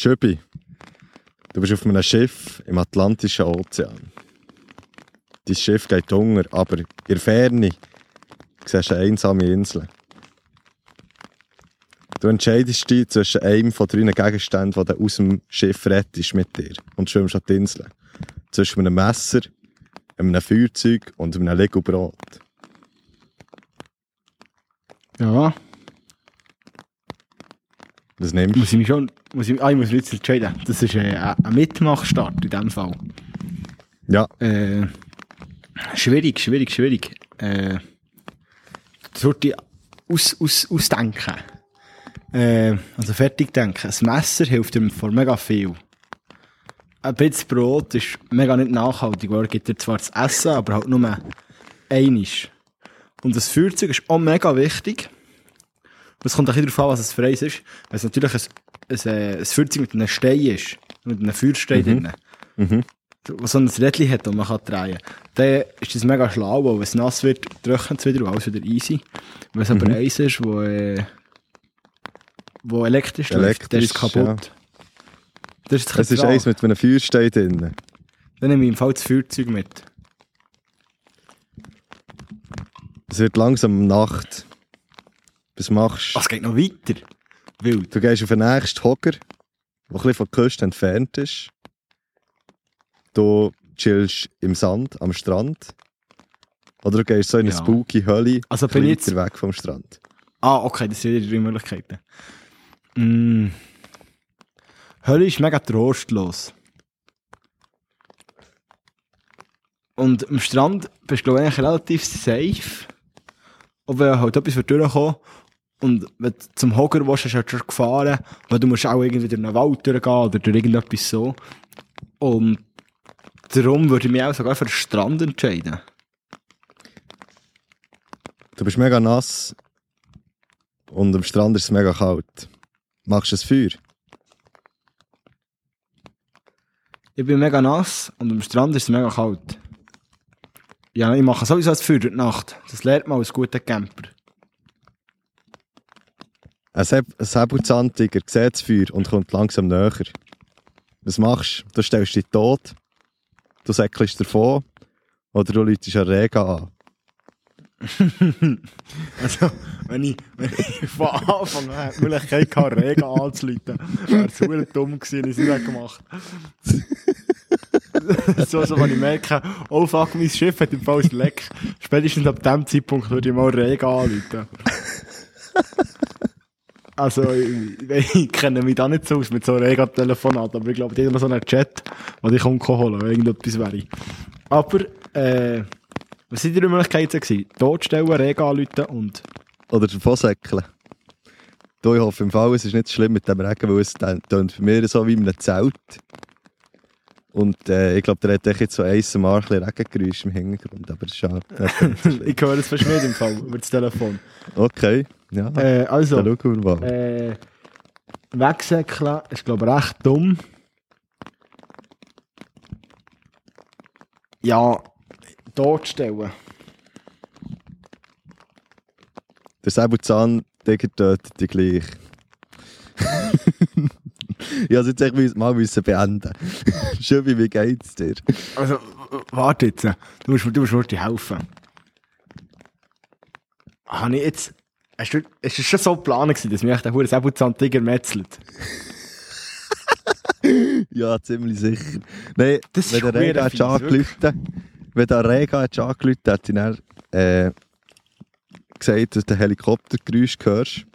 Schöbi, du bist auf einem Schiff im Atlantischen Ozean. Dein Schiff geht unter, aber in der Ferne siehst du eine einsame Insel. Du entscheidest dich zwischen einem von drei Gegenständen, die du aus dem Schiff rettest mit dir und schwimmst an die Insel. Zwischen einem Messer, einem Feuerzeug und einem Lego Brot. Ja, Was nimmst du? muss ich mich schon... Muss ich, ah, ich muss mich jetzt entscheiden. Das ist äh, ein Mitmachstart in dem Fall. Ja, Äh, schwierig, schwierig, schwierig. Äh, das sollte ich aus, aus, ausdenken. Äh, also fertig denken. Ein Messer hilft ihm vor mega viel. Ein bisschen Brot ist mega nicht nachhaltig, weil er gibt dir zwar zu essen, aber halt nur einisch. Und das Feuerzeug ist auch mega wichtig. Es kommt auch ein bisschen darauf an, was es für eins ist. Wenn es natürlich ein, ein, äh, ein Feuerzeug mit einem Stein ist, mit einem Feuerstein drin, Mhm. was so ein Rädchen hat, das man kann drehen kann, dann ist das mega schlau, weil wenn es nass wird, trocknet es wieder und alles wieder easy. Wenn es aber eins ist, wo, äh, wo elektrisch, läuft, dann ist es Elektrisch, kaputt. Das ist, es ist eins mit einem Feuerstein drin. Dann nehme ich im Fall das Feuerzeug mit. Es wird langsam Nacht. Was machst du? Ah, es geht noch weiter. Wild. Du gehst auf den nächsten Hocker, der ein bisschen von der Küste entfernt ist. Du chillst im Sand am Strand. Oder du gehst so in eine Ja. spooky Hölle, Also ein bin jetzt- weiter weg vom Strand. Ah, okay, das sind wieder drei Möglichkeiten. Mm. Hölle ist mega trostlos. Und am Strand bist du glaub ich, eigentlich relativ safe. Und wenn halt etwas wird durchkommen und wenn du zum Hocker willst, hast du halt schon gefahren, weil du musst auch irgendwie durch einen Wald durchgehen oder durch irgendetwas so. Und darum würde ich mich auch sogar für den Strand entscheiden. Du bist mega nass und am Strand ist es mega kalt. Machst du ein Feuer? Ich bin mega nass und am Strand ist es mega kalt. Ja, ich mache sowieso das Feuer durch die Nacht. Das lernt man als guter Camper. Ein, Säb ein Säbelzahntiger sieht das Feuer und kommt langsam näher. Was machst du? Du stellst dich tot, du säckelst davon oder du läutest einen Regen an. Also, wenn ich, wenn ich von Anfang an die Möglichkeit hatte, Regen anzuleiten, wäre es super dumm gewesen, ich es nicht gemacht So, so, wenn ich merke, oh fuck, mein Schiff hat im Fall ein Leck. Spätestens ab dem Zeitpunkt würde ich mal Regen anleiten. Also, ich, ich kenne mich da nicht so aus mit so Rega-Telefonaten, aber ich glaube, die haben noch so einen Chat, den ich holen kann, wenn irgendetwas wäre. Aber, äh, was sind die Möglichkeiten gewesen? Totstellen, Rega anrufen und... Oder davon säckeln. Du, ich hoffe im Fall, es ist nicht so schlimm mit dem Regen, weil es tönt für mich so wie in einem Zelt. Und äh, ich glaube, der hat jetzt so einmal ein bisschen Regengeräusch im Hintergrund, aber es ist so schlimm. ich höre es fast nicht im Fall, über das Telefon. Okay, ja, Äh, also, dann schauen wir mal. äh, wegsäckeln ist, glaube ich, recht dumm. Ja, totstellen. Der Säbelzahntiger tötet dich gleich. ich habe es jetzt müssen- mal müssen beenden. Schöbi, wie geht's dir? Also, warte jetzt. Du musst, du musst wirklich helfen. Habe ich jetzt... Hast du, ist es schon so geplant gewesen, dass mich der hure Säbelzahntiger metzelt? Ja, ziemlich sicher. Nein, Das wenn ist der Rega hat wenn der Rega hat angerufen, hat er dann, äh, gesagt, dass du Helikoptergeräusch hörst.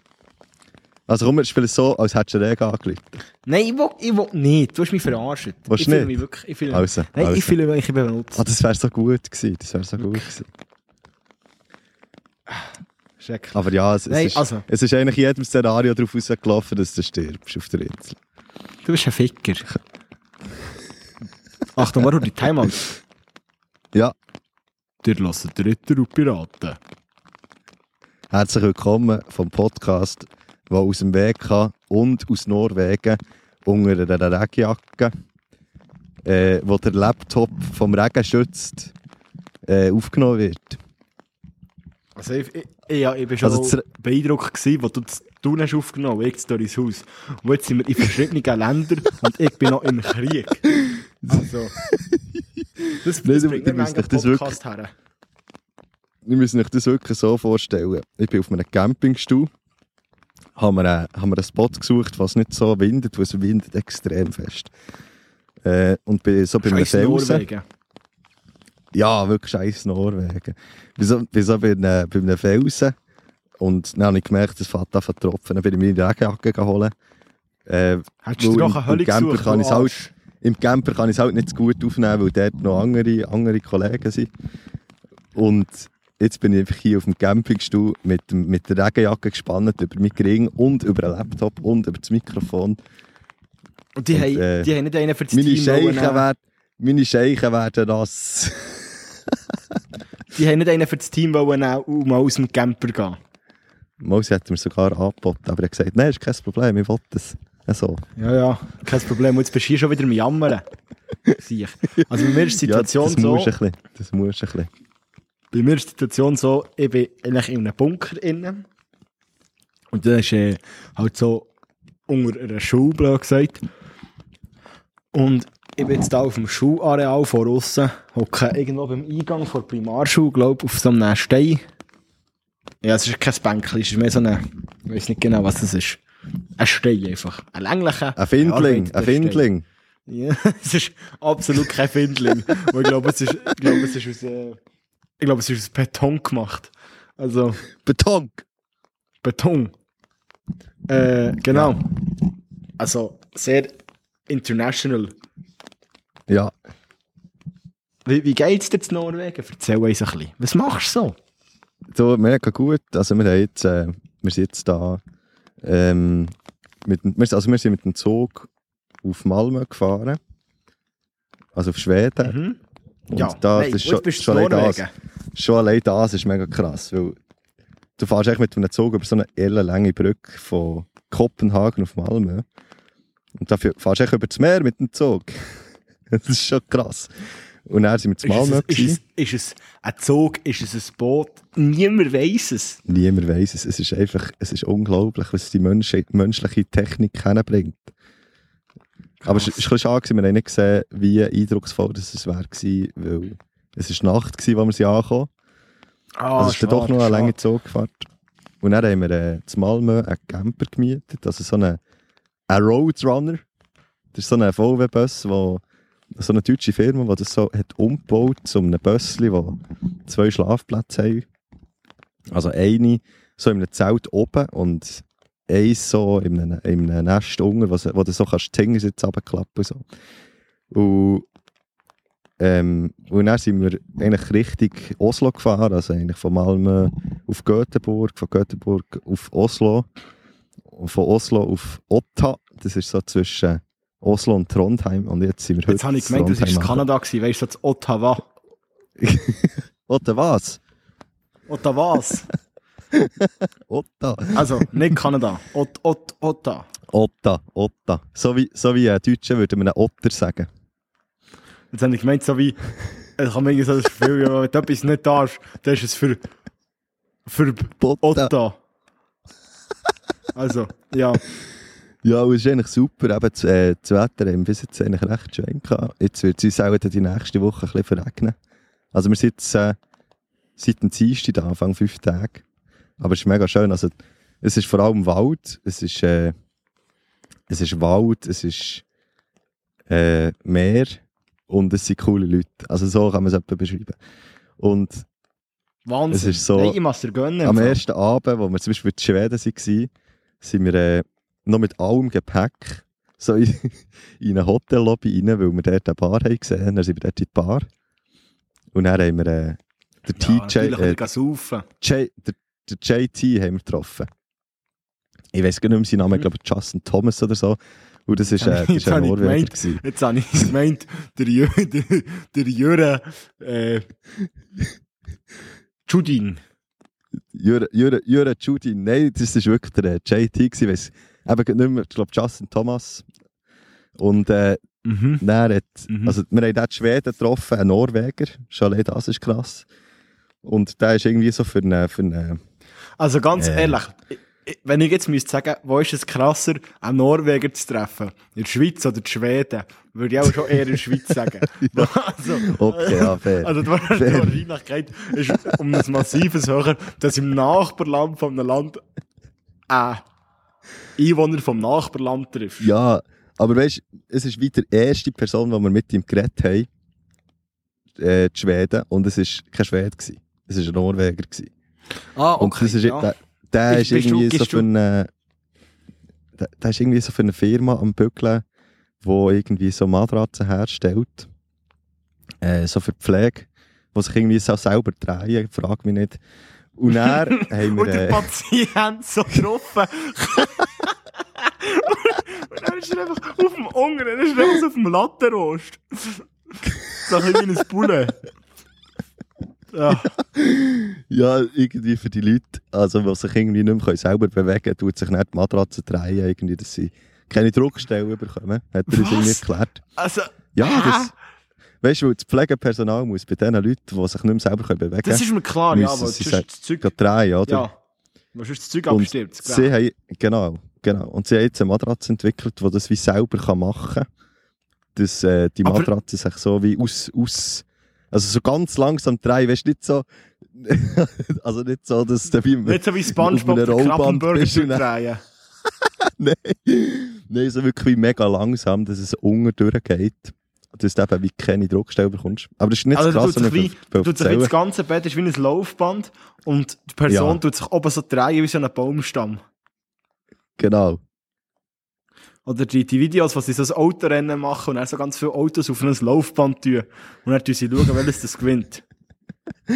Also komm, es so, als hättest du den Rega angerufen. Nein, ich will, ich will nicht. Du hast mich verarscht. Willst ich fühle mich wirklich... Ich fühle, Also, nein, also. ich fühle mich, benutzt. Ah, das wäre so gut gewesen. Das wäre so gut gewesen. Schrecklich. Aber ja, es, es, Nein, ist, also. es ist eigentlich in jedem Szenario darauf rausgelaufen, dass du stirbst auf der Insel. Du bist ein Ficker. Achtung, warte, die Timeout. Ja, Dir lassen Dritter und Piraten. herzlich willkommen vom Podcast, der aus dem Weg kann und aus Norwegen unter einer Regenjacke, äh, wo der Laptop vom Regen schützt, äh, aufgenommen wird. Also ich, ich, ich, ich bin schon Also beeindruckt gewesen, wo du das Du hast aufgenommen, ich zu ins Haus. Und jetzt sind wir in verschiedenen Ländern und ich bin noch im Krieg. Also, das, das Nein, bringt du manchmal euch das Podcast her. Wir müssen euch das wirklich so vorstellen. Ich bin auf einem Campingstuhl, haben wir, einen, haben wir einen Spot gesucht, was nicht so windet, weil es windet extrem fest. Äh, und bin so bei einem Felsen. Norwegen. Ja, wirklich scheiß Norwegen. Bin so, bin so bei, einem, bei einem Felsen und dann habe ich gemerkt, es an zu tropfen. Dann bin ich meine Regenjacke geholt. Äh, Hättest du doch eine Hölle gesucht, kann halt-. Im Camper kann ich es halt nicht so gut aufnehmen, weil dort noch andere, andere Kollegen sind. Und jetzt bin ich einfach hier auf dem Campingstuhl mit, mit der Regenjacke gespannt über meinen Ring und über den Laptop und über das Mikrofon. Und die, Und, haben, äh, die haben nicht einen für das Meine Team Scheichen, werden, meine Scheichen werden nass. Die haben nicht einen für das Team wollen und mal aus dem Camper gehen. Mal, sie hat mir sogar angeboten, aber er hat gesagt, nein, ist kein Problem, ich will das. Also, Ja, ja, kein Problem. Jetzt bist du hier schon wieder am Jammern. Ich. Also bei mir ist die ja, Situation das so, musst ein bisschen. Das musst du ein bisschen. bei mir ist die Situation so, ich bin eigentlich in einem Bunker innen. Und das ist äh, halt so unter einer Schule, gesagt. Und ich bin jetzt da auf dem Schulareal vor aussen, hocke irgendwo beim Eingang vor der Primarschule, glaube auf so einem Stein. Ja, es ist kein Bänkchen, es ist mehr so eine, ich weiß nicht genau, was das ist. Ein Stein einfach. Ein länglicher. Ein Findling, ein. Findling. Ja, es ist absolut kein Findling. Ich glaube, es ist, ich glaube, es ist aus, äh, ich glaube, es ist aus Beton gemacht. Also, Beton. Beton. Äh, genau. Also, sehr international. Ja, Wie, wie geht's dir zu Norwegen? Erzähl uns ein bisschen. Was machst du so? so mega gut. Also wir, haben jetzt, äh, wir sind jetzt da, ähm, mit, also wir sind mit dem Zug auf Malmö gefahren. Also auf Schweden. Mhm. Und Ja, da, nein, das ist schon, bist schon, in allein das, schon allein das ist mega krass, weil du fährst echt mit einem Zug über so eine ellenlange Brücke von Kopenhagen auf Malmö und dafür fährst du echt über das Meer mit dem Zug. das ist schon krass. Und dann sind wir zu Ist Malmö. es, ist, es, ist es ein Zug? Ist es ein Boot? Niemand weiss es. Niemand weiß es. Es ist einfach, es ist unglaublich, was die Mensch, menschliche Technik hinbringt. Aber es war ein bisschen schade, wir haben nicht gesehen, wie eindrucksvoll das es wäre gewesen, weil es war Nacht, gewesen, als wir sie ankamen. Ah, also es ist dann doch noch eine lange Zugfahrt. Und dann haben wir äh, zu Malmö einen Camper gemietet, also so einen, einen Roadrunner. Das ist so ein VW-Bus, wo so eine deutsche Firma, die das so hat umgebaut zu einem Bössli, wo zwei Schlafplätze haben. Also eine so in einem Zelt oben und eins so in einem, in einem Nest unten, wo, wo du so kannst die Hingersitze runterklappen so. Und, ähm, und dann sind wir eigentlich Richtung Oslo gefahren, also eigentlich von Malmö auf Göteborg, von Göteborg auf Oslo, und von Oslo auf Otta, das ist so zwischen Oslo und Trondheim und jetzt sind wir Jetzt habe ich in gemeint, das war Kanada, gewesen, weißt du, das Ottawa. angekommen. Otta was? Ottawas. Otta. Also, nicht Kanada. Ot, Ot, Otta. Otta, Otta. So wie, so wie ein Deutscher würde man einen Otter sagen. Jetzt habe ich gemeint, so wie, ich habe mir irgendwie so das Gefühl, wenn du etwas nicht darfst, dann ist es für, für Botta. Otta. Also, ja. Ja, es ist eigentlich super. Eben, das, äh, das Wetter haben wir bis jetzt eigentlich recht schön gehabt. Jetzt wird es uns auch die nächste Woche ein bisschen verregnen. Also wir sind jetzt äh, seit dem Dienstag da, Anfang fünf Tage. Aber es ist mega schön. Also, es ist vor allem Wald. Es ist, äh, es ist Wald, es ist äh, Meer und es sind coole Leute. Also so kann man es etwa beschreiben. Und Wahnsinn. Es ist so- Nein, ich muss dir gönnen. am Fall. ersten Abend, wo wir zum Beispiel in Schweden waren, sind wir äh, noch mit allem Gepäck so in, in eine Hotellobby rein, weil wir dort eine Bar haben gesehen. Dann sind wir dort in die Bar. Und dann haben wir äh, den Ja, TJ, äh. J, der, der JT haben wir getroffen. Ich weiß gar nicht mehr seinen Namen, ich glaube Justin Thomas oder so. Und das ist, äh, das ist ein Norweger. gemeint. Jetzt habe ich gemeint, der, Jö, der, der Jürgen, äh, Judin. Jure, Jure, Jure Judy, nein, das ist wirklich der äh, JT gewesen, eben nicht mehr, ich glaube Justin Thomas. Und äh, Mhm. dann hat, Mhm. also wir haben dort Schweden getroffen, einen Norweger, schon allein das ist krass. Und der ist irgendwie so für eine, für eine Also ganz Äh. ehrlich, wenn ich jetzt müsste sagen, wo ist es krasser, einen Norweger zu treffen? In der Schweiz oder in Schweden? Würde ich auch schon eher in der Schweiz sagen. also, Okay, ja, fair. Also, die. Wahrscheinlichkeit ist um ein massives höher, dass im Nachbarland von einem Land ein Einwohner vom Nachbarland trifft. Ja, aber weißt du, es ist wie die erste Person, die wir mit ihm geredet haben, äh, die Schweden, und es war kein Schwede, gewesen. es war ein Norweger. Gewesen. Ah, Und das ist, der, der Bist- ist bist du- irgendwie so für eine, der, der ist irgendwie so für eine Firma am Bügeln, wo irgendwie so Matratzen herstellt, äh, so für die Pflege, die sich irgendwie so selber drehen, frag mich nicht. Und dann haben Und wir, der äh, Patient so getroffen. und dann ist er einfach auf dem Unger, dann ist er einfach so auf dem Lattenrost. So ein bisschen wie ein Bulle. Ja. Ja, irgendwie für die Leute, also die sich irgendwie nicht mehr selber bewegen können, tut sich nicht die Matratze drehen, irgendwie, dass sie keine Druckstelle bekommen. Hat er uns Was? irgendwie erklärt. Also, Ja, das, weißt du, das Pflegepersonal muss bei den Leuten, die sich nicht mehr selber können bewegen das können, ist mir klar, ja, aber sie das Zeug, drehen, oder? ja, weil sonst das Zeug abstirbt. sie haben, genau, genau. Und sie haben jetzt eine Matratze entwickelt, die das wie selber kann machen kann. Dass äh, die Aber- Matratze sich so wie aus, aus also so ganz langsam drehen, weißt du, nicht so, also nicht so, dass der wie Nicht so wie Spongebob den Krabbenburger drehen. Nein, nein, so wirklich mega langsam, dass es unten durchgeht. Du eben wie keine Druckstelle bekommst. Aber das ist nicht Also, so krass, wenn da tut sich wie erzählen das ganze Bett ist wie ein Laufband und die Person Ja. tut sich oben so drehen wie so ein Baumstamm. Genau. Oder die, die Videos, wo sie so ein Autorennen machen und dann so ganz viele Autos auf ein Laufband tun. Und dann tun sie schauen, welches das gewinnt. ja,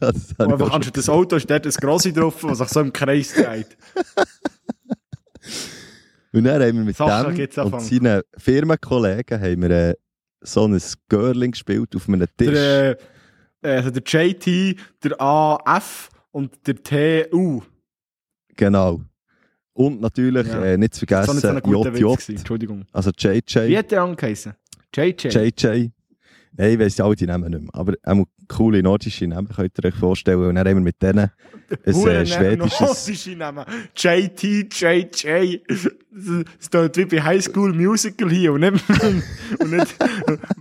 das Und ich einfach anstatt das Auto ist dort ein Grossi drauf, das sich so im Kreis dreht. Und dann haben wir mit gibt's dem und seinen Firmenkollegen haben wir äh, so ein Girling gespielt auf einem Tisch. Der, äh, also der JT, der AF und der TU. Genau. Und natürlich Ja. äh, nicht zu Das so vergessen guter Witz. JJ, gewesen, Entschuldigung. also Wie JJ, hat der angeheißen? JJ. JJ. Nein, ich weiss alle die Namen nicht mehr. Aber coole nordische Namen könnt ihr euch vorstellen. Und dann haben wir mit denen ein äh, schwedisches... nordische Namen. JT, JJ. Das tut wie bei High School Musical hier und nicht, und nicht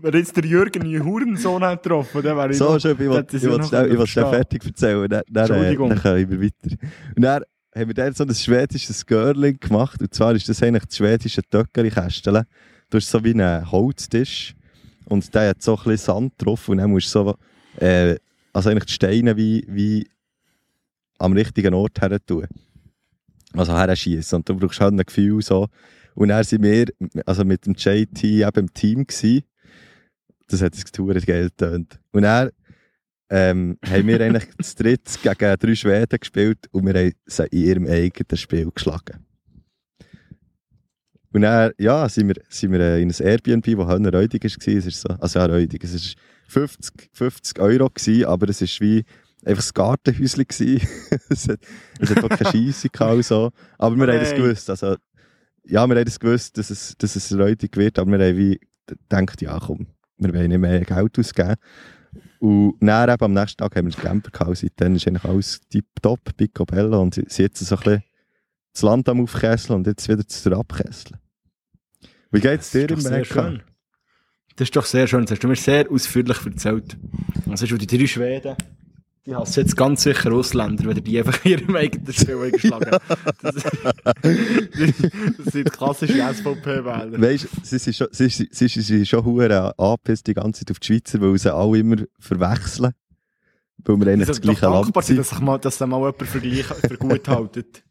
wenn jetzt der Jürgen Hurensohn hat getroffen, dann wäre ich So, noch- schon, ich will noch schnell, fertig erzählen. Dann, dann, äh, Entschuldigung. dann können wir weiter. Und dann haben wir dann so ein schwedisches Girling gemacht. Und zwar ist das eigentlich das schwedische Töckeli-Kästel. Du hast so wie einen Holztisch. Und der hat so ein bisschen Sand drauf. Und dann musst du so, äh, also eigentlich die Steine wie, wie am richtigen Ort her tun. Also her schießen. Und du brauchst halt ein Gefühl so. Und dann sind wir, also mit dem JT eben im Team gewesen. Das hat das Tour geil getönt. Und dann ähm, haben wir eigentlich zu dritt gegen drei Schweden gespielt und wir haben sie in ihrem eigenen Spiel geschlagen. Und dann, ja, sind wir, sind wir äh, in ein Airbnb, das Höllenreudig war. Es ist so, also ja, Reudig. Es war 50, 50 Euro, gewesen, aber es war wie einfach das Gartenhäuschen. es hat, es hat auch keine Scheisse gehabt so. Aber wir haben das Nein. gewusst. Also, ja, wir haben das gewusst, dass es, dass es Reudig wird, aber wir haben wie gedacht, ja komm, wir wollen nicht mehr Geld ausgeben. Und dann eben am nächsten Tag haben wir einen Camper gehabt. Seitdem ist eigentlich alles tipptopp, picobello. Und sie sie jetzt so ein bisschen das Land am Aufkesseln und jetzt wieder zu Abkesseln. Wie geht's dir Das im ist doch sehr Weg? schön. Das ist doch sehr schön. Das hast du mir sehr ausführlich erzählt. Also schon die drei Schweden. Die hassen jetzt ganz sicher Ausländer, wenn die einfach in ihrem eigenen Spiel eingeschlagen das, das sind klassische SVP-Wähler. Weißt du, sie sind schon, sie, sie, sie, sie sind schon hure angepisst die ganze Zeit auf die Schweizer, weil sie alle immer verwechseln. Weil wir eigentlich das sind doch gleiche Land sind. dass sich mal, dass sich mal jemand für, die, für gut haltet.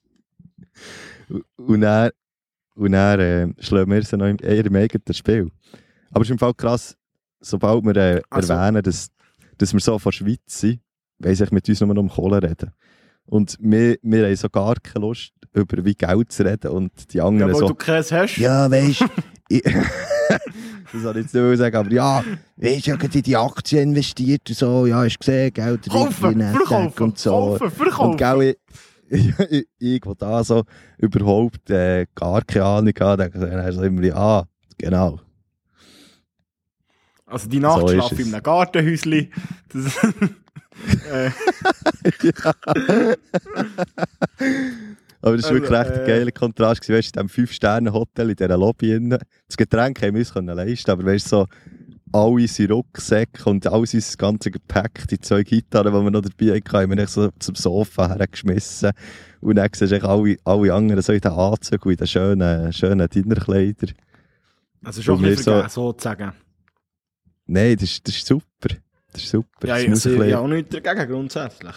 Und dann, und dann äh, schlagen wir sie noch in ihrem eigenen Spiel. Aber es ist im Fall krass, sobald wir äh, Also- erwähnen, dass, dass wir so von der Schweiz sind, weiss ich mit uns nur noch um Kohle reden. Und wir, wir haben so gar keine Lust, über wie Geld zu reden. Und die Ja, anderen weil so, du keins hast. ja, weißt ich, Das soll ich jetzt nicht sagen, aber ja, weißt du, ich habe in die Aktien investiert und so, ja, hast gesehen, Geld Kaufen, verkaufen, und so. kaufen, verkaufen. Und gell, ich, ich, da so überhaupt äh, gar keine Ahnung hatte, dann so immer, ja, genau. Also die Nacht So schlafe es. in einem Gartenhäusli. Das, äh, Aber das war wirklich Also, recht ein äh, geiler Kontrast. gewesen. Weißt in diesem 5-Sterne-Hotel in dieser Lobby. innen. Das Getränk haben wir uns können leisten aber weißt so alle unsere Rucksäcke und all unser ganzes Gepäck, die zwei Gitarren, die wir noch dabei hatten, haben wir so zum Sofa hergeschmissen. Und dann siehst du alle, alle anderen so in den Anzügen und in den schönen, schönen Dinnerkleidern. Also schon ein bisschen so- vergeben, sozusagen. Nein, das ist, das ist super. Das ist super. Ja, das ich also, habe auch nichts dagegen, grundsätzlich.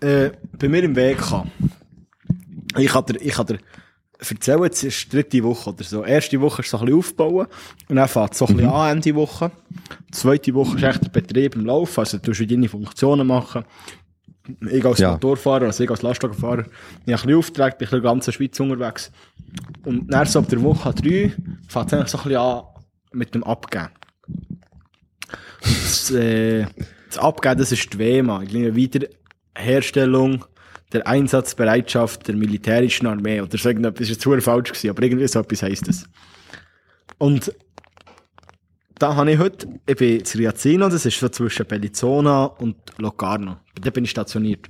Äh, bei mir im Weg kam. Ich dir, ich habe dir erzählt, jetzt ist die dritte Woche oder so. Erste Woche ist so ein bisschen aufbauen und dann fängt es so ein bisschen an, Ende Woche. Zweite Woche ist echt der Betrieb im Laufen, also du musst deine Funktionen machen. Ich als Ja. Motorfahrer, also ich als Lastwagenfahrer, ich habe ein bisschen Aufträge, bin in der ganzen Schweiz unterwegs. Und dann so ab der Woche drei fängt es eigentlich so ein bisschen an mit dem Abgeben. Das, äh, das Abgeben, das ist die WEMA. Irgendwie Wiederherstellung der Einsatzbereitschaft der militärischen Armee. Oder so irgendetwas, das ist jetzt falsch gewesen, aber irgendwie so etwas heisst es. Und da habe ich heute, ich bin in Riazino, das ist so zwischen Bellinzona und Locarno. Da bin ich stationiert.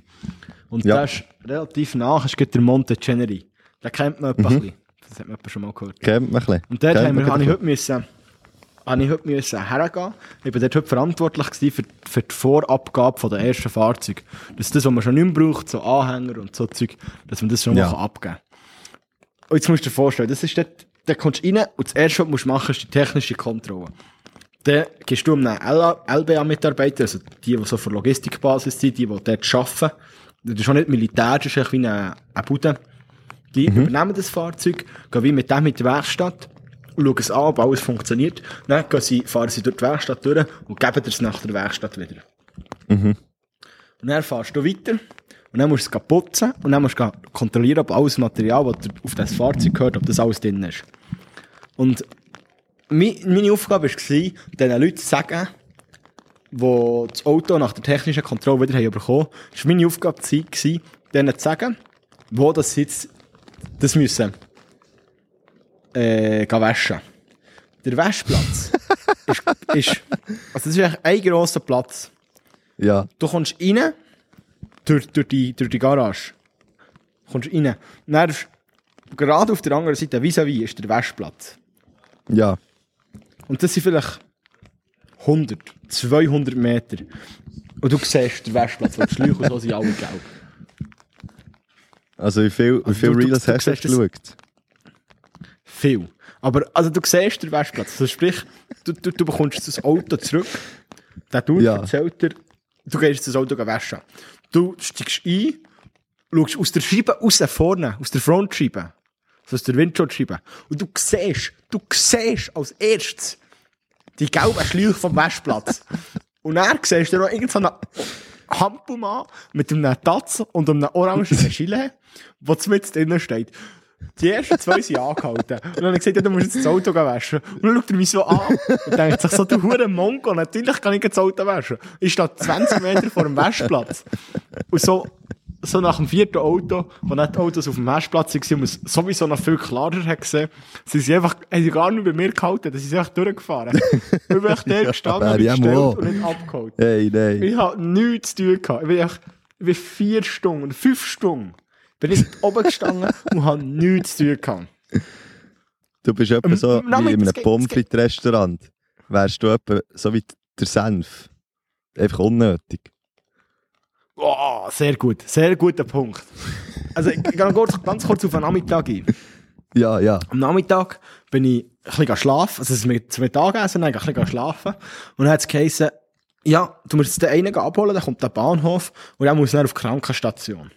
Und Ja. da ist relativ nach, ist gerade der Monte Ceneri. Den kennt man etwa ein bisschen. Das hat man schon mal gehört. Kennt man ein bisschen. Und dort haben wir, habe ich heute müssen, habe ich heute müssen hergehen. Ich bin dort heute verantwortlich für, für die Vorabgabe der ersten Fahrzeuge. Das ist das, was man schon nicht mehr braucht, so Anhänger und so Zeug, dass man das schon Ja. mal abgeben kann. Und jetzt musst du dir vorstellen, das ist dort, da kommst du rein und das erste, was du musst machen, ist die technische Kontrolle. Dann gehst du um einen LBA-Mitarbeiter, also die, die so für Logistikbasis sind, die, die dort arbeiten. Das ist schon nicht Militär, das ist wie eine Bude. Die übernehmen das Fahrzeug, gehen wie mit dem in die Werkstatt, schauen es an, ob alles funktioniert. Dann gehen sie, fahren sie durch die Werkstatt durch und geben es nach der Werkstatt wieder. Und dann fahrst du weiter und dann musst du es putzen und dann musst du kontrollieren, ob alles Material, das auf das Fahrzeug gehört, ob das alles drin ist. Und meine Aufgabe war, diesen Leuten zu sagen, die das Auto nach der technischen Kontrolle wieder haben bekommen haben, war meine Aufgabe, denen zu sagen, wo das jetzt das müssen äh, waschen. Der Waschplatz ist, ist, also das ist eigentlich ein grosser Platz. Ja, Du kommst rein, durch, durch, die, durch die Garage. Kommst rein. Dann ist, gerade auf der anderen Seite, vis-à-vis, ist der Waschplatz. ja. Und das sind vielleicht 100, 200 Meter. Und du siehst den Waschplatz, weil die Schläuche und so sind alle gelb. Also wie viel, wie Also viel du- du- Reels du hast du siehst das- geschaut? Viel. Aber also du siehst den Waschplatz. Also sprich, du, du, du bekommst das Auto zurück. Der Dude Ja. erzählt dir, du gehst das Auto waschen. Du steigst ein, schaust aus der Scheibe raus vorne, aus der Frontscheibe, also aus der Windschutzscheibe. Und du siehst, du siehst als erstes die gelben Schläuche vom Waschplatz. Und dann siehst du noch irgendeinen Hampelmann mit einem Tatz und einem orangen Gilet, der mit drinnen steht. Die ersten zwei sind angehalten. Und dann habe ich gesagt, ja, du musst jetzt das Auto waschen. Und dann schaut er mich so an und denkt sich so, du hure Mongo, natürlich kann ich das Auto waschen. Ich stehe 20 Meter vor dem Waschplatz. Und so, so nach dem vierten Auto, wo nicht Autos auf dem Waschplatz waren es sowieso noch viel klarer hat gesehen, sind sie einfach, haben sie gar nicht bei mir gehalten, sind sie einfach durchgefahren. ich bin echt der gestanden, ich gestellt auch. und nicht abgeholt. Hey, nein. Ich habe nichts zu tun gehabt. Ich bin, echt, ich bin vier Stunden, fünf Stunden, bin ich oben gestanden und habe nichts zu tun gehabt. Du bist etwa so Nein, wie in einem Pommes Restaurant. Wärst du etwa so wie der Senf. Einfach unnötig. Oh, sehr gut, sehr guter Punkt. Also, ich gehe kurz, ganz kurz auf den Nachmittag ein. Ja, ja. Am Nachmittag bin ich ein bisschen schlafen, also es ist mit zum Mittagessen, dann ein bisschen schlafen. Und dann hat es geheißen, ja, du musst den einen abholen, der kommt am Bahnhof und der muss dann auf die Krankenstation.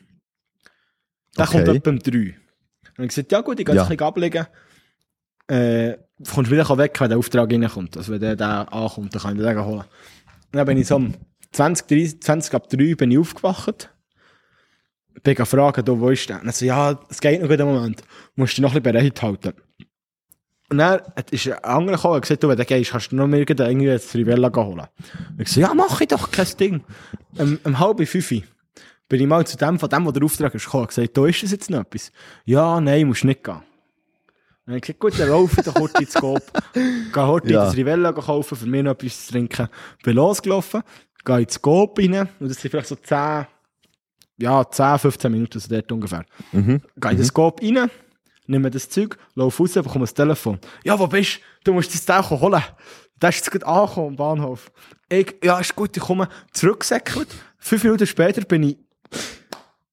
Der Okay. kommt etwa um drei. Und ich gesagt, ja gut, ich gehe Ja. ein bisschen ablegen. Äh, du kommst wieder weg, wenn der Auftrag reinkommt. Also wenn der, der ankommt, dann kann ich den holen. Und dann bin ich so um 20, 30, 20 ab 3 bin ich aufgewacht. Bin gefragt, wo ist der? Und er so, ja, es geht noch einen Moment. Musst dich noch ein bisschen bereit halten. Und dann ist ein anderer gekommen und gesagt, du, wenn du gehst, kannst du noch irgendwie ein Trivella holen. Und ich so, ja, mach ich doch, kein Ding. Um, um halb fünf bin ich mal zu dem, von dem, der der Auftrag ist, gekommen gesagt, da ist das jetzt noch etwas? Ja, nein, musst nicht gehen. Und dann habe ich gesagt, gut, dann laufe ich doch heute ins Coop. Gehe heute Ja. das Rivella kaufen, für mich noch etwas zu trinken. Bin losgelaufen, gehe ins Coop rein, und das sind vielleicht so 10, ja, 10, 15 Minuten, so dort ungefähr. Mhm. Gehe in den Scope rein, nehme das Zeug, laufe raus, bekomme das Telefon. Ja, wo bist du? Du musst dein Teil holen. Da ist jetzt gerade angekommen am Bahnhof. Ich, ja, ist gut, ich komme zurückgesäckelt. Fünf Minuten später bin ich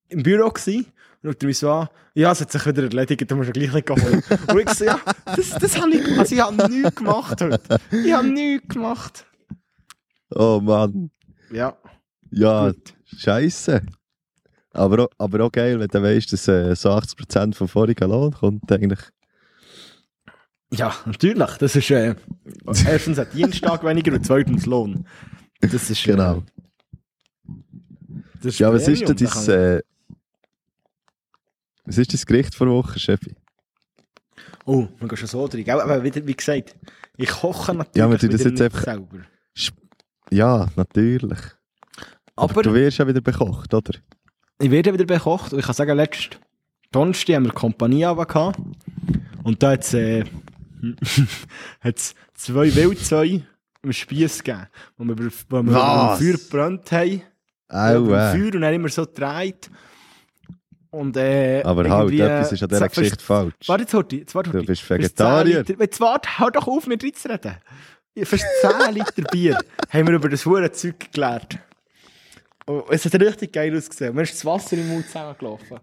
im Büro gewesen. Und schaut er mich so an, ja, es hat sich wieder erledigt, du musst ja gleich nicht holen. Und ich so, ja, das, das habe ich gemacht. Also ich habe nichts gemacht heute. Ich habe nichts gemacht. Oh Mann. Ja. Ja, scheiße. Aber, auch- aber auch geil, wenn du weißt, dass äh, so 80% vom vorigen Lohn kommt eigentlich. Ja, natürlich. Das ist, äh, erstens hat Dienstag weniger und zweitens Lohn. Das ist, äh, Genau. das ist Ja, was ist denn dein, äh, was ist dein Gericht vor Woche, Chefi? Oh, wir gehen schon so drin, gell? Aber wieder, wie gesagt, ich koche natürlich Ja, tun das jetzt einfach- selber. Ja, natürlich. Aber, Aber du wirst ja wieder bekocht, oder? ich werde wieder bekocht und ich kann sagen, letztes Donnerstag haben wir Kompanie gehabt und da hat es äh, hat's zwei Wildzäune im Spieß gegeben, wo wir, wo wir Feuer gebrannt haben. Dem äh. Feuer und dann immer so gedreht. Und, äh, Aber halt, irgendwie, etwas ist an dieser Geschichte falsch. Warte, jetzt Horti, jetzt warte, Du Horti. bist Für Vegetarier. 10 Liter- Jetzt warte, hör doch auf, mit reinzureden. Für 10 Liter Bier haben wir über das hure Zeug gelernt. Und es hat richtig geil ausgesehen. Mir ist das Wasser im Mund zusammengelaufen.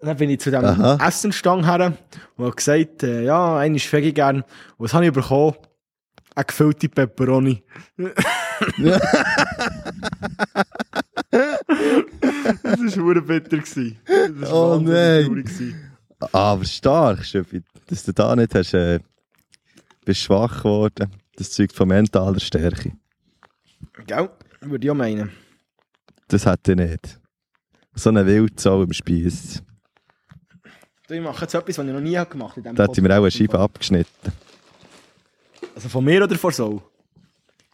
Dann bin ich zu dem Aha. Essenstang her und habe gesagt, äh, ja, einen ist Veggie gern. Und was habe ich bekommen? Eine gefüllte Pepperoni. das war hure bitter. gewesen. Das war Oh nein. gewesen. Aber stark, Chefi. Dass du da nicht hast, äh, bist schwach geworden. Das zeugt von mentaler Stärke. Gell? Würde ich auch meinen. Das hätte ich nicht. So eine Wildsau im Spieß. Du, Ich mache jetzt etwas, was ich noch nie gemacht habe. Da ich mir auch eine Scheibe abgeschnitten. Also von mir oder von so?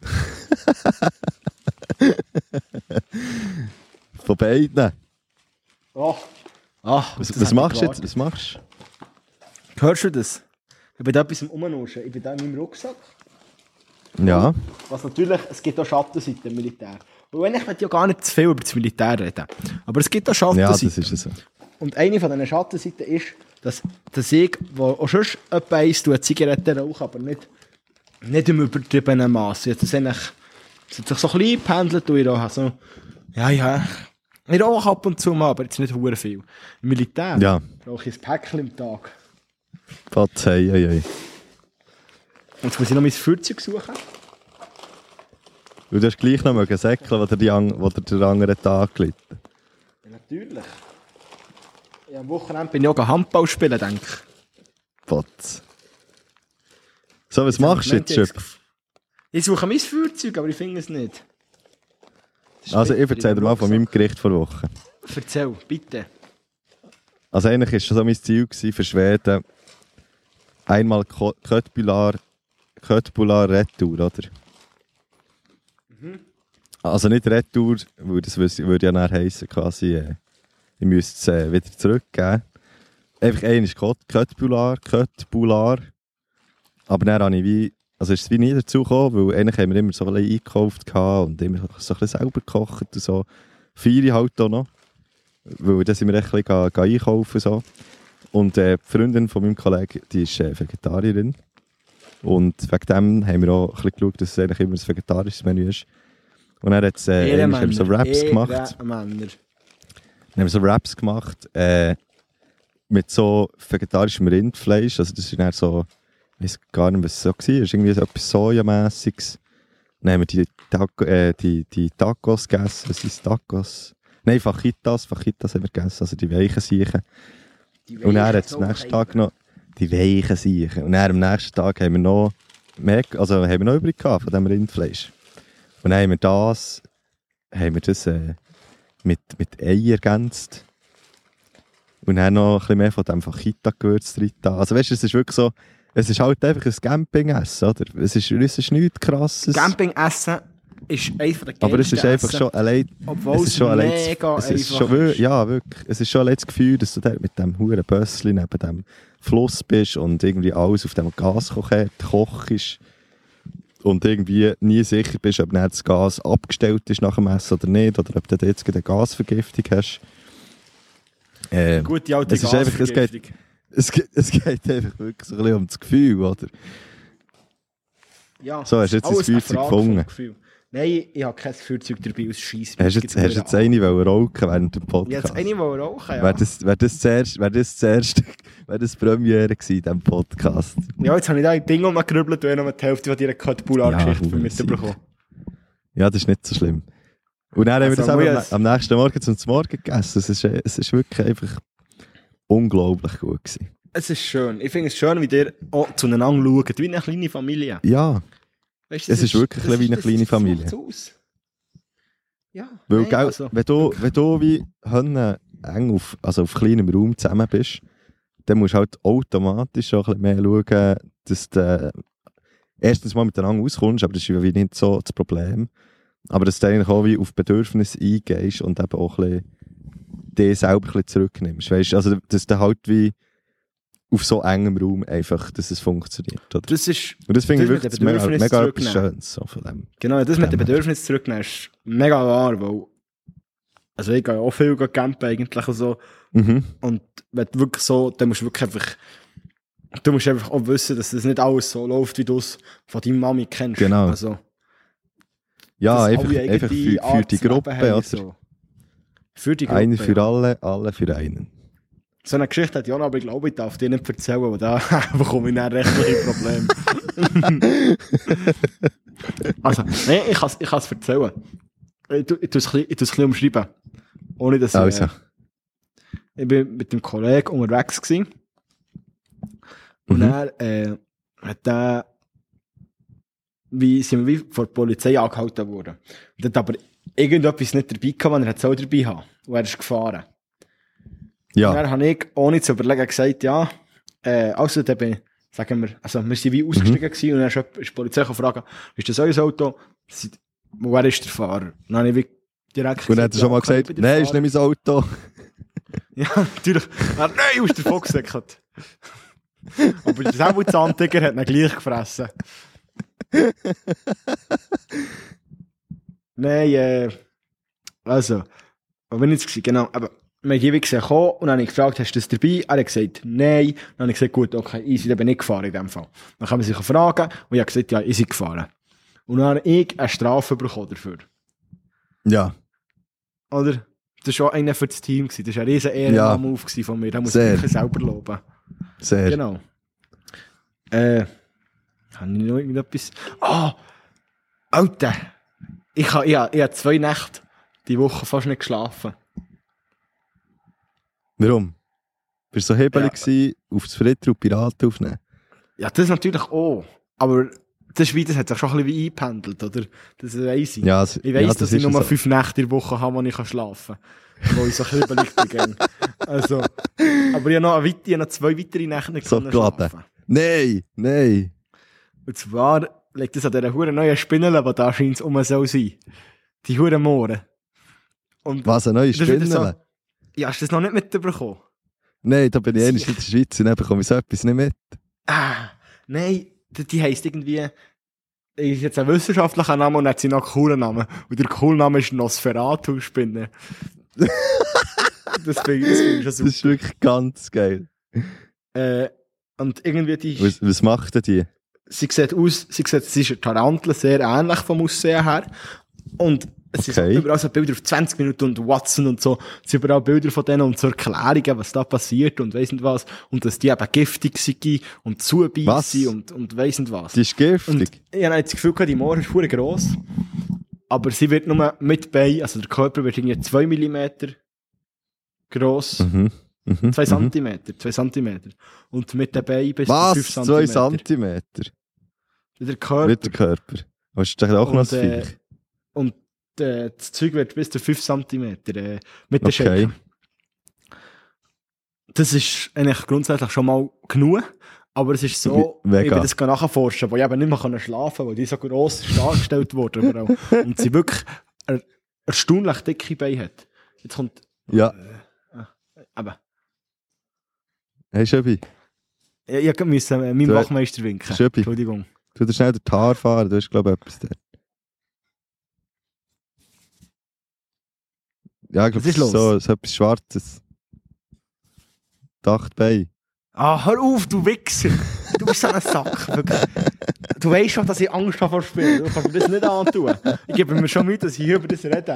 Von beiden. Oh. Ach, Was, das was machst ich du jetzt? Was machst du? Hörst du das? Ich bin da etwas am Umnuschen. Ich bin da in meinem Rucksack. Ja. Was natürlich, es gibt auch Schattenseiten im Militär. Und wenn ich möchte ja gar nicht zu viel über das Militär reden. Aber es gibt auch Ja, das Schattenseiten. ist es so. Und eine von diesen Schattenseiten ist, dass der Sieg, der auch schon etwa eins tut, Zigaretten rauchen, aber nicht, nicht im übertriebenen Maß. Jetzt ist eigentlich, es hat sich so ein bisschen pendelt und ich rauche so, ja, ja, ich rauche ab und zu mal, aber jetzt nicht hure viel. Im Militär Ja. rauche ich ein Päckchen am Tag. Patz, hey, hey, hey. Und jetzt muss ich noch mein Feuerzeug suchen. Du hast gleich noch mögen säckeln, was die an- anderen Tag gelitten. Ja, natürlich. Ja, am Wochenende bin ich auch Handball spielen, denke ich. Patz. So, was machst du jetzt, Schöpf? Ich suche mein Feuerzeug, aber ich finde es nicht. Also, ich erzähle dir mal von meinem. Gericht vor Woche. Erzähl, bitte. Also, eigentlich war schon so mein Ziel gewesen für Schweden. Einmal Köttbullar, Köttbullar Retour, oder? Also nicht Retour, weil das würde ja dann heissen, quasi, äh, ich müsste es äh, wieder zurückgeben. Einfach einer ist Kött- Köttbullar, Köttbullar. Aber dann habe ich wie, also ist es wie nie dazu gekommen, weil eigentlich haben wir immer so ein eingekauft und immer so ein bisschen selber gekocht und so. Feiere halt auch noch. Weil da sind wir echt ein bisschen einkaufen so. Und äh, die Freundin von meinem Kollegen, die ist äh, Vegetarierin. Und wegen dem haben wir auch ein bisschen geschaut, dass es eigentlich immer ein vegetarisches Menü ist. Und dann hat es, äh, haben so Wraps gemacht. Ehrenmänner. Dann haben wir so Wraps gemacht äh, mit so vegetarischem Rindfleisch. Also das ist dann so, ich weiß gar nicht, was es so war. Es ist irgendwie so etwas Sojamässiges. Dann haben wir die, Taco, äh, die, die Tacos gegessen. Was sind Tacos? Nein, Fajitas. Fajitas haben wir gegessen, also die weichen Siechen. Die Und dann weichen hat es am nächsten. Tag noch die weichen Siechen. Und dann am nächsten Tag haben wir noch mehr, also haben wir noch übrig gehabt von diesem Rindfleisch. Und dann haben wir das, haben wir das äh, mit, mit Ei ergänzt. Und dann noch ein bisschen mehr von diesem Fajita-Gewürz drin. Also weißt du, es ist wirklich so, es ist halt einfach ein Campingessen, oder? Es ist, es ist nichts krasses. Campingessen ist eines der aber es ist einfach Essen, schon allein Obwohl es ist schon allein mega es ist schon, wir- Ja, wirklich. Es ist schon allein das Gefühl, dass du dort mit dem huren Bössli neben dem Fluss bist und irgendwie alles auf dem Gaskocher kochst. und irgendwie nie sicher bist, ob das Gas abgestellt ist nach dem Essen oder nicht, oder ob du jetzt eine Gasvergiftung hast. Äh, Gute alte es ist einfach- es geht- Gasvergiftung. Es, geht, es geht einfach wirklich so ein bisschen um das Gefühl, oder? Ja, So, hast du jetzt ein Feuerzeug gefunden? Nein, ich habe kein Feuerzeug dabei aus Scheiss. Hast du jetzt, hast jetzt eine wollen rauchen während dem Podcast? jetzt eine wollen rauchen, ja. Wäre das, wär das zuerst, wär das zuerst, wär das Premiere gewesen diesem Podcast? Ja, jetzt habe ich da ein Ding umgerübelt und noch die Hälfte von deiner Cut-Bular-Geschichte Ja, mitbekommen. Ja, das ist nicht so schlimm. Und dann haben wir Also, das am, am nächsten Morgen zum Morgen gegessen. Es ist, es ist wirklich einfach unglaublich gut gewesen. Es ist schön. Ich finde es schön, wie ihr auch zueinander schaut, wie eine kleine Familie. Ja, Weißt, Es ist wirklich das wie eine kleine das Familie. aus. Ja, weil nein, gell, also, wenn, du, wenn du wie Hönne eng auf, also auf kleinem Raum zusammen bist, dann musst du halt automatisch schon ein bisschen mehr schauen, dass du erstens mal miteinander auskommst, aber das ist wie nicht so das Problem. Aber dass du eigentlich auch wie auf Bedürfnisse eingehst und eben auch ein bisschen dich selber ein bisschen zurücknimmst. Weißt also dass du halt wie auf so engem Raum einfach, dass es funktioniert. Oder? das ist, Und das finde ich wirklich mega, mega etwas. Schönes so von dem. genau, das mit den Genau. Bedürfnissen zurücknehmen ist mega wahr, weil, also ich gehe ja auch viel campen eigentlich und so. Mhm. Und wenn du wirklich so, dann musst du wirklich einfach, du musst einfach auch wissen, dass das nicht alles so läuft, wie du es von deiner Mami kennst. Genau. Also, Ja, einfach, einfach für, für die Gruppe, haben, oder? So. Für die Gruppe. Einer für alle, alle für einen. So eine Geschichte hat Jan, aber ich glaube, ich darf dir nicht erzählen, weil da bekomme ich dann rechtliche Probleme. also, nein, ich kann es ich kann's erzählen. Ich tu- ich tue es ein bisschen- ich umschreiben. Ohne dass Also. ich... Äh, ich bin mit dem Kollegen unterwegs gewesen. Und Mhm. dann äh, hat der... Wie, sind wir wie vor der Polizei angehalten worden. Und hat aber irgendetwas nicht dabei gehabt, was er hat soll dabei haben. Und er ist gefahren. Und Ja, dann habe ich, ohne zu überlegen, gesagt, ja, äh, also dann bin ich, sagen wir, also wir sind wie Mhm. ausgestiegen gewesen und dann ist die Polizei gefragt, ist das euer Auto? Sie- Wer ist der Fahrer? Dann habe ich wie direkt und dann hat er schon mal gesagt, nein, ist nicht mein Auto. Ja, natürlich. Er hat nein, aus der Fox gesäckert. Aber der Säbelzahntiger hat ihn gleich gefressen. nein, äh, also, bin ich gewesen? Genau, aber wir haben jeweils gekommen und dann habe ich gefragt, hast du das dabei? Er hat gesagt, nein. Dann habe ich gesagt, gut, okay, easy, dann bin ich gefahren in dem Fall. Dann kann man sich fragen und ich habe gesagt, ja, ich bin gefahren. Und dann habe ich eine Strafe bekommen dafür. Ja, Oder? Das war schon einer für das Team. Das war ein riesen Ehrenmove gewesen von mir. Da muss Sehr. ich mich selber loben. sehr. Genau. Äh, habe ich noch irgendetwas? Ah! Alter! Ich habe ich, ha- ich ha zwei Nächte die Woche fast nicht geschlafen. Warum? Bist du so hebelig Ja. auf das Fritter und Piraten aufnehmen? Ja, das natürlich auch. Aber das, ist wie, das hat sich schon ein bisschen wie eingependelt, oder? Das weiss ich. Ja, es- Ich weiss, ja, dass ich nur so. fünf Nächte in der Woche habe, wo ich kann schlafen kann. Wo ich so ein bisschen bin. Also, aber ich habe noch, eine ich habe noch zwei weitere Nächte nicht So schlafen. Nein, nein. Und zwar liegt das an dieser huren neuen Spinne, die da scheint um soll sein. Die huren Mohren. Und Was, eine neue Das Spinne? so- ja, hast du das noch nicht mitbekommen? Nein, da bin ich einmal in der Schweiz und dann bekomme ich so etwas nicht mit. Ah, nein, die, die heisst irgendwie, ist jetzt ein wissenschaftlicher Name und hat sie noch einen coolen Namen. Und der coole Name ist Nosferatu-Spinne. das finde ich, das schon Das super. ist wirklich ganz geil. Äh, und irgendwie die, Was, was macht denn die? Sie sieht aus, sie sieht, sie ist eine Tarantel, sehr ähnlich vom Aussehen her. Und es Okay. sind überall so Bilder auf 20 Minuten und Watson und so. Es sind überall Bilder von denen und so Erklärungen, was da passiert und weiss nicht was. Und dass die eben giftig sind und zubeissen Was? und, und weiss nicht was. Die ist Und giftig. ich habe jetzt das Gefühl, die Moore ist verdammt gross. Aber sie wird nur mit Bein, also der Körper wird irgendwie 2 mm gross. Mhm. Mhm. 2 mhm. cm, 2 cm. Und mit den Beinen bis Was? zu 5 2 cm. Zentimeter? Der Körper. Mit dem Körper. Was ist doch auch noch Und, ein äh, Viech? Und äh, das Zeug wird bis zu 5 cm äh, mit den Okay. Shaker. Das ist eigentlich grundsätzlich schon mal genug. Aber es ist so, Mega. ich will das nachforschen, wo ich eben nicht mehr schlafen kann, weil die so gross dargestellt überall. Und sie wirklich er, erstaunlich dicke Beine hat. Jetzt kommt, Ja. aber, Hey, Schöbi. ich, ich musste äh, meinem Wachmeister winken. Schöppi. Entschuldigung. Du darfst schnell die Haare fahren, du hast, glaube ich, etwas dort. Ja, ich glaube, das ist so, so etwas Schwarzes. Dachtbein. Ah, hör auf, du Wichser! Du bist so ein Sack. Du weißt schon, dass ich Angst habe vor Spielen. Du kannst mir das nicht antun. Ich gebe mir schon Mühe, dass ich über das rede.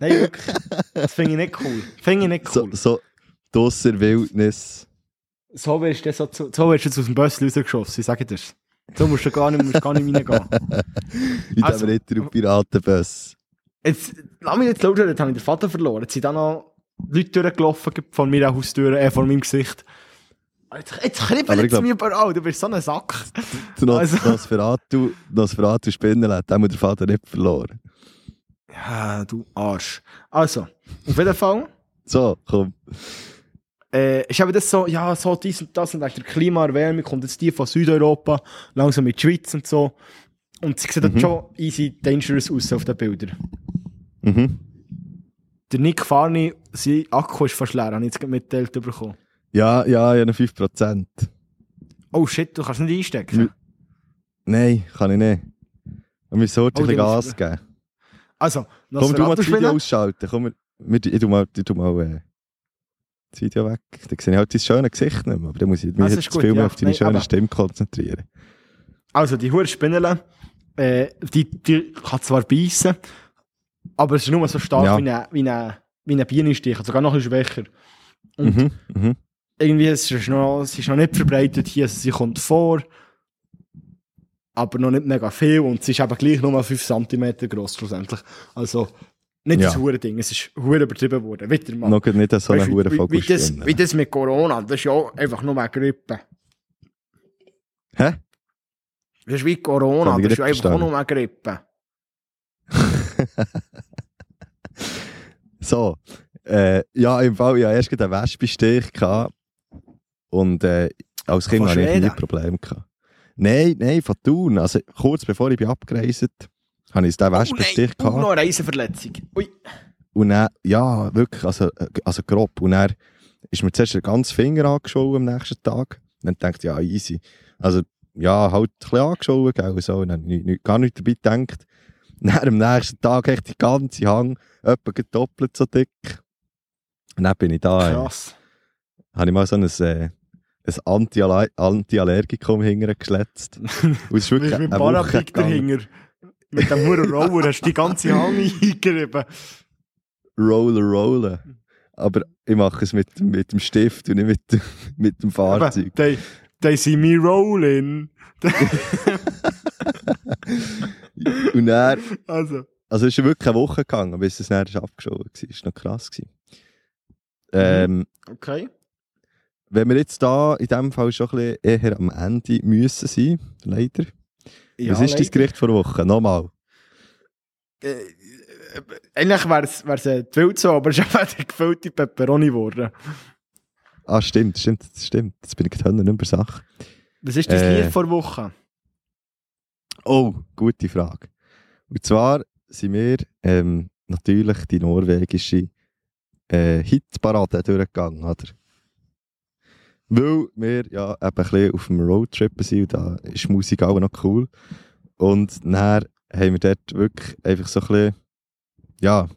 Nein, wirklich. Das finde ich nicht cool. Finde ich nicht So, cool. so draussen Wildnis. So wirst du so, so wirst du jetzt aus dem Bus rausgeschossen, ich sage dir das. So musst du gar nicht, musst gar nicht reingehen. In Also- diesem Ritter- und Piratenbus. Jetzt, lass mich nicht laut reden, jetzt habe ich den Vater verloren. Jetzt sind da noch Leute durchgelaufen von meiner Haustür, äh, vor meinem Gesicht. Jetzt, jetzt kribbelt ich es glaub- mir überall, du bist so ein Sack. Nos Also- Nosferatu, Nosferatu Spinnen hat dem der Vater nicht verloren. Ja, du Arsch. Also, auf jeden Fall, So, komm. Äh, ist eben das so, ja, so dies und das und wegen der Klimaerwärmung kommt jetzt die von Südeuropa, langsam mit der Schweiz und so. Und sie sieht Mhm. schon easy dangerous aus auf den Bildern. Mhm. Der Nick Farni, sein Akku ist fast leer, habe ich jetzt gerade mitgeteilt bekommen. Ja, ja, ja, noch 5%. Oh shit, du kannst nicht einstecken. Hm. Nein, kann ich nicht. Wir müssen heute Oh, ein Gas geben. Also, Komm, du mal das Video ausschalten. Komm, wir, ich tu mal, ich tu mal äh, das Video weg. Da sehe ich halt dein schönes Gesicht nicht mehr. Aber da muss ich mich Das jetzt ist gut, viel mehr ja. auf deine Nein, schöne Stimme konzentrieren. Also, die hure Spinnele, äh, die, die kann zwar beißen, aber es ist nur so stark Ja. wie eine, wie eine, wie eine Bienenstich, also sogar noch ein bisschen schwächer. Und Mhm, mhm. irgendwie ist es noch, es ist noch nicht verbreitet hier, also sie kommt vor, aber noch nicht mega viel und sie ist eben gleich nur 5 cm groß schlussendlich. Also, nicht Ja. das hure Ding, es ist hure übertrieben worden. Wieder mal. Noch nicht so Weißt eine hure wie, wie, das, wie das mit Corona, das ist ja auch einfach nur eine Grippe. Hä? Das ist wie Corona, ich das ist ja einfach auch nur eine Grippe. So, äh, ja, im Fall, ja, erst gerade einen Wespenstich. Und äh, als Kind hatte ich nie? Probleme gehabt. Nein, nein, von Thun. Also kurz bevor ich bin abgereist habe ich diesen Wespenstich oh, nein, oh, gehabt. noch eine Reiseverletzung. Ui. Und dann, ja, wirklich, also, äh, also grob. Und dann ist mir zuerst der ganze Finger angeschwollen am nächsten Tag. Und dann ich, ja, easy. Also, ja, halt ein bisschen angeschwollen, gell, und so. Und dann nicht, nicht, gar nicht dabei gedacht. Dann am nächsten Tag echt die ganze Hang, etwa gerade doppelt so dick. Und dann bin ich da, äh, Krass. habe ich mal so ein, äh, ein Anti-Aller- Anti-Allergikum hintergeschletzt. Und es ist wirklich eine Woche gegangen. Mit dem Huren Roller hast du die ganze Hand eingerieben. Roller, rollen. Aber ich mache es mit, mit dem Stift und nicht mit, dem- mit dem Fahrzeug. They, they see me rolling. Und dann, Also, also es ist wirklich eine Woche gegangen, bis es dann abgeschoben war. Das war noch krass. Gewesen. Ähm, okay. Wenn wir jetzt da in diesem Fall schon ein bisschen eher am Ende müssen sein, leider. Was ist dein. Gericht vor Woche? Nochmal. Äh, äh, eigentlich wäre es äh, die Wildsau, aber es ist einfach die gefüllte Pepperoni geworden. Ah, stimmt, stimmt, stimmt. Jetzt bin ich gerade nicht mehr Sache. Was ist das Äh. Lied vor Woche? Oh, gute Frage. Und zwar sind wir ähm, natürlich die norwegische äh, Hitparade durchgegangen, oder? Weil wir ja eben ein bisschen auf dem Roadtrip sind und da ist Musik auch noch cool. Und dann haben wir dort wirklich einfach so ein bisschen, ja,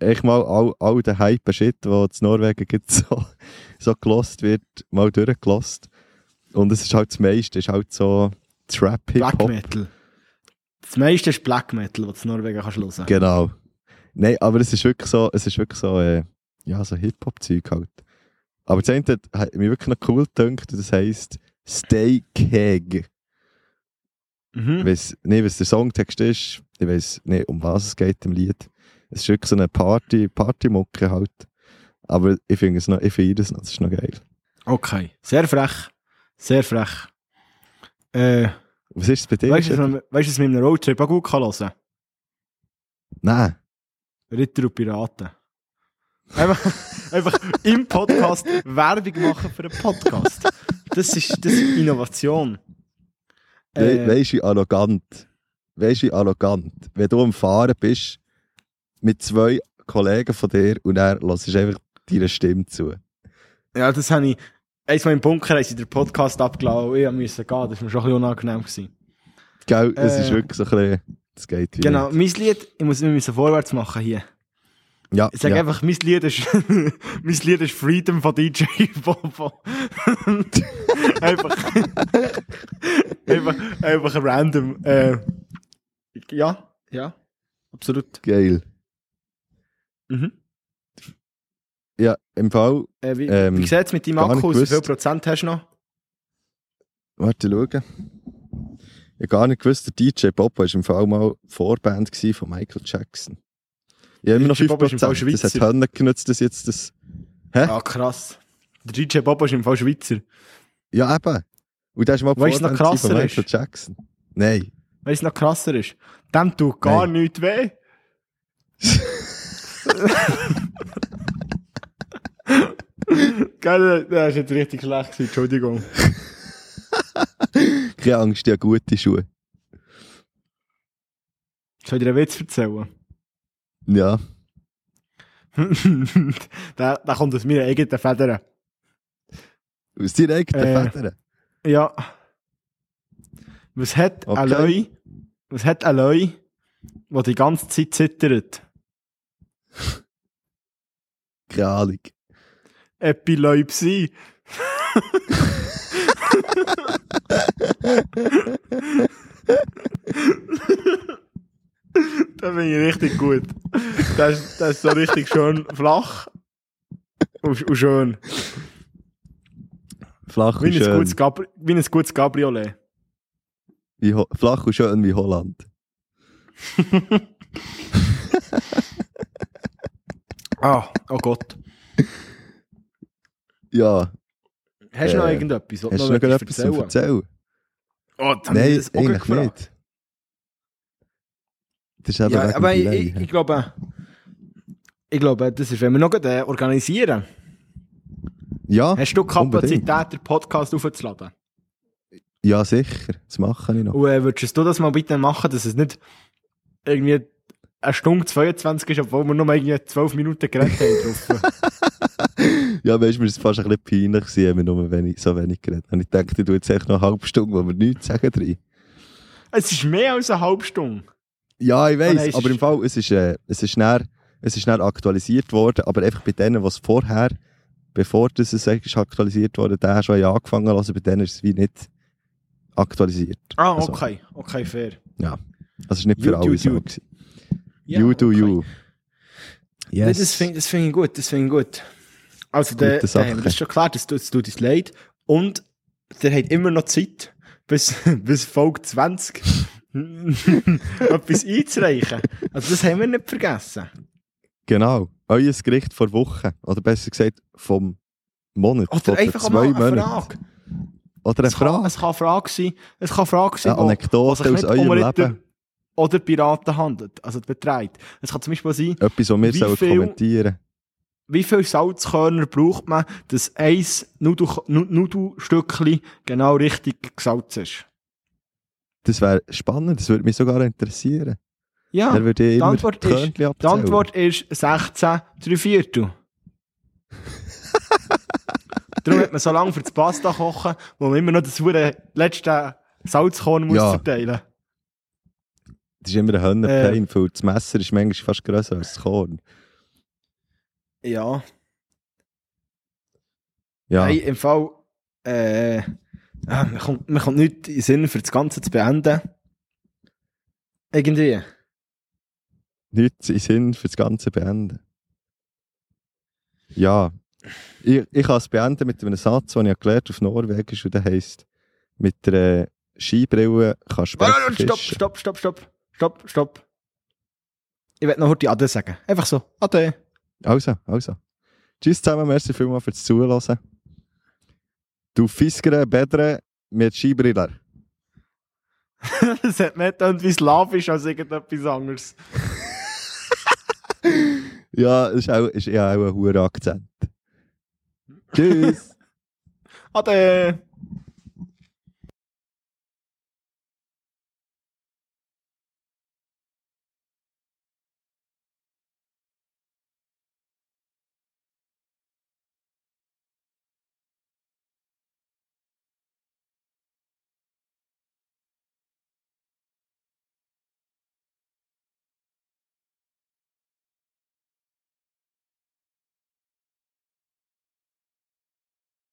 echt mal all, all den Hype-Shit, der in Norwegen gibt, so, so gelost wird, mal durchgelost. Und es ist halt das meiste, ist halt so Black Trap-Hip-Hop. Metal. Das meiste ist Black Metal, was du in Norwegen kannst hören. Genau. Nein, aber es ist wirklich so, es ist wirklich so, äh, ja, so Hip-Hop-Zeug halt. Aber das eine hat, mich wirklich noch cool gedacht, das heisst Stay Keg. Ich Mhm. weiss nicht, was der Songtext ist, ich weiss nicht, um was es geht im Lied. Es ist wirklich so eine Party, Partymucke halt. Aber ich finde es noch, ich finde es noch, das ist noch geil. Okay. Sehr frech. Sehr frech. Äh, Was ist es bei dir? weißt du, was man- mit einem Roadtrip auch gut kann hören Nein. Ritter und Piraten. Einfach, einfach im Podcast Werbung machen für einen Podcast. Das ist, das ist Innovation. We Äh, Weißt du, wie arrogant? Weißt du, arrogant? Wenn du am Fahren bist mit zwei Kollegen von dir und er lässt einfach deine Stimme zu. ja, das habe ich. Eins Mal im Bunker sie den Podcast abgeladen und ich musste gehen. Das war mir schon ein bisschen unangenehm. Gewesen. Gell, es Äh, ist wirklich so ein bisschen, das geht wie Genau, mein Lied, ich muss, müssen vorwärts machen hier. Ja, Ich sage ja. einfach, mein Lied ist, mein Lied ist Freedom von DJ Bobo. einfach, einfach, einfach random. Äh, ja, ja, absolut. geil. Mhm. Ja, im Fall, Äh, wie Ähm, wie sieht es mit deinem Akku aus? Wie viel. Prozent hast du noch? warte, schauen. Ich habe gar nicht gewusst, der DJ Bobo war im Fall mal Vorband von Michael Jackson. Habe immer noch DJ Bobo ist 5%. Fall Das hat. Hände genutzt, dass jetzt das... Hä? Ah, krass. Der DJ Bobo ist im Fall Schweizer. Ja, eben. Und der ist mal Weißt noch gewesen von krasser Michael ist? Jackson. Nein. Weißt du, noch krasser ist? Dem tut gar Nein. nichts weh. Geil, das ist jetzt richtig schlecht gewesen, Entschuldigung. Keine Angst, habe gute Schuhe. Soll ich dir einen Witz erzählen? Ja. der, der kommt aus meiner eigenen Federn. Aus deinen eigenen Äh. Federn. Ja. Was hat Okay. ein Leu, was hat ein Leu, der die ganze Zeit zittert? Keine Ahnung. Epilepsie. das finde ich richtig gut. Das, ist- das ist so richtig schön flach und, und schön. Flach Wie und ein, schön. gutes Gabri wie ein gutes Cabriolet. Wie Ho flach und schön wie Holland. Ah, oh Gott. Ja. Hast du noch Äh, irgendetwas? was Hast du noch möchtest etwas zu erzählen? Oh, dann Nein, das auch eigentlich gefragt. nicht. Das ist eben Ja, aber ich, ich, ich glaube, ich glaube, das ist, wenn wir noch äh, organisieren. Ja, Hast du Kapazität, unbedingt. den Podcast aufzuladen? ja, sicher. Das mache ich noch. Und äh, würdest du das mal bitte machen, dass es nicht irgendwie eine Stunde 22 ist, obwohl wir nur irgendwie 12 Minuten geredet haben. Ja, weißt du, mir ist fast ein bisschen peinlich gewesen, wenn wir nur wenig, so wenig geredet haben. Ich dachte, du jetzt echt noch eine halbe Stunde, wo wir nichts sagen drin. es ist mehr als eine halbe Stunde. Ja, ich weiss, es aber im Fall, es ist, äh, es ist näher, es ist näher aktualisiert worden, aber einfach bei denen, was vorher, bevor das es ist aktualisiert wurde, der schon ja angefangen also bei denen ist es wie nicht aktualisiert. Ah, Also, okay. Okay, fair. Also es ist nicht für You do alle so you. Ja, you do okay. you. Yes. Das finde find ich gut, das finde ich gut. Also, der, der Sache. das ist schon klar, das tut, das tut uns leid. Und der hat immer noch Zeit, bis, bis Folge 20 etwas einzureichen. Also, das haben wir nicht vergessen. Genau. Euer Gericht vor Wochen. Oder besser gesagt, vom Monat. Oder einfach zwei mal eine. Frage. Oder eine Es kann, Frage. es kann eine Frage sein, es kann eine Frage sein, Eine Anekdote aus eurem Leben. oder Piraten handelt, also betreibt. Es kann zum Beispiel sein, Etwas, was wir Wie viel- kommentieren wie viel Salzkörner braucht man, dass ein Nudel, Nu- Nudelstückchen genau richtig gesalzen ist. Das wäre spannend, das würde mich sogar interessieren. Ja, Dann würde die Antwort die ist- die. Antwort ist 16, 3 Viertel. Darum hat man so lange für das Pasta kochen, wo man immer noch das letzte Salzkorn muss Ja. verteilen Das ist immer ein Äh. Hörnerpain, weil das Messer ist manchmal fast grösser als das Korn. Ja. Ja, Hey, im Fall, äh, ah, mir kommt, mir kommt nichts in den Sinn, für das Ganze zu beenden. Irgendwie. nichts in Sinn für das Ganze beenden. Ja, ich, ich kann es beenden mit einem Satz, den ich habe auf Norwegisch und der heisst, mit der Skibrille kannst du besser Ah, Stopp, fischen. stopp, stopp, stopp, stopp, stopp. Ich werde noch heute Ade sagen. Einfach so. Ade. Also, also. Tschüss zusammen, merci vielmals fürs Zuhören. Du Fiskere, Bedre mit Skibrille. das hat mehr getan wie slawisch als irgendetwas anderes. Ja, ist, auch, ist ja auch ein hoher Akzent. Tschüss. Ade.